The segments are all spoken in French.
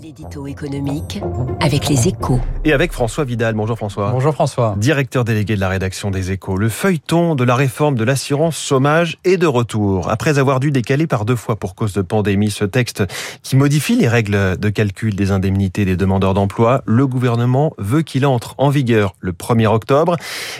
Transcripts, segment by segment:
L'édito économique avec les échos. Et avec François Vidal. Bonjour François. Bonjour François. Directeur délégué de la rédaction des échos. Le feuilleton de la réforme de l'assurance chômage est de retour. Après avoir dû décaler par deux fois pour cause de pandémie ce texte qui modifie les règles de calcul des indemnités des demandeurs d'emploi, le gouvernement veut qu'il entre en vigueur le 1er octobre.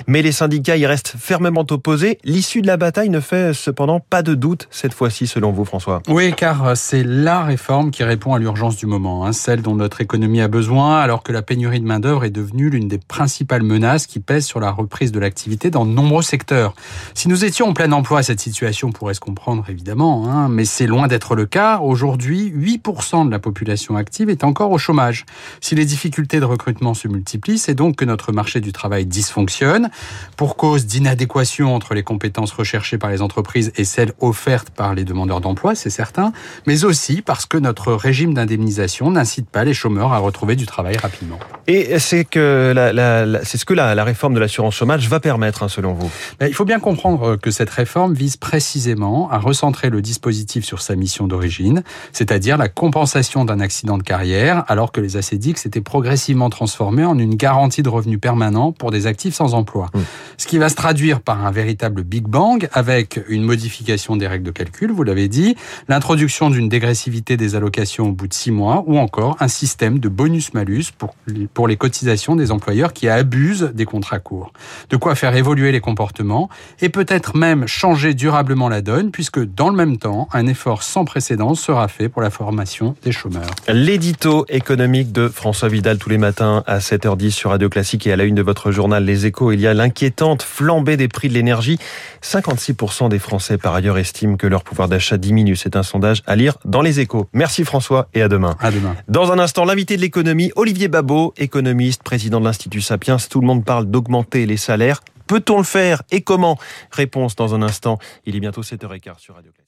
Mais les syndicats y restent fermement opposés. L'issue de la bataille ne fait cependant pas de doute cette fois-ci selon vous François. Oui, car c'est la réforme qui répond à l'urgence du moment. Hein, celle dont notre économie a besoin, alors que la pénurie de main-d'œuvre est devenue l'une des principales menaces qui pèsent sur la reprise de l'activité dans de nombreux secteurs. Si nous étions en plein emploi, cette situation pourrait se comprendre évidemment, hein, mais c'est loin d'être le cas. Aujourd'hui, 8% de la population active est encore au chômage. Si les difficultés de recrutement se multiplient, c'est donc que notre marché du travail dysfonctionne pour cause d'inadéquation entre les compétences recherchées par les entreprises et celles offertes par les demandeurs d'emploi, c'est certain, mais aussi parce que notre régime d'indemnisation n'incite pas les chômeurs à retrouver du travail rapidement. Et c'est que la, la, c'est ce que la, réforme de l'assurance chômage va permettre, hein, selon vous? Il faut bien comprendre que cette réforme vise précisément à recentrer le dispositif sur sa mission d'origine, c'est-à-dire la compensation d'un accident de carrière, alors que les ACDIC s'étaient progressivement transformés en une garantie de revenus permanent pour des actifs sans emploi. Mmh. Ce qui va se traduire par un véritable Big Bang avec une modification des règles de calcul, vous l'avez dit, l'introduction d'une dégressivité des allocations au bout de six mois ou encore un système de bonus-malus pour, pour les cotisations des employeurs qui abusent des contrats courts. De quoi faire évoluer les comportements et peut-être même changer durablement la donne puisque dans le même temps, un effort sans précédent sera fait pour la formation des chômeurs. L'édito économique de François Vidal tous les matins à 7h10 sur Radio Classique et à la une de votre journal Les Échos, il y a l'inquiétante flambée des prix de l'énergie. 56% des Français par ailleurs estiment que leur pouvoir d'achat diminue. C'est un sondage à lire dans Les Échos. Merci François et à demain. À demain. Dans un instant, l'invité de l'économie, Olivier Babot, économiste, président de l'Institut Sapiens. Tout le monde parle d'augmenter les salaires. Peut-on le faire et comment? Réponse dans un instant. Il est bientôt 7h15 sur Radio Classique.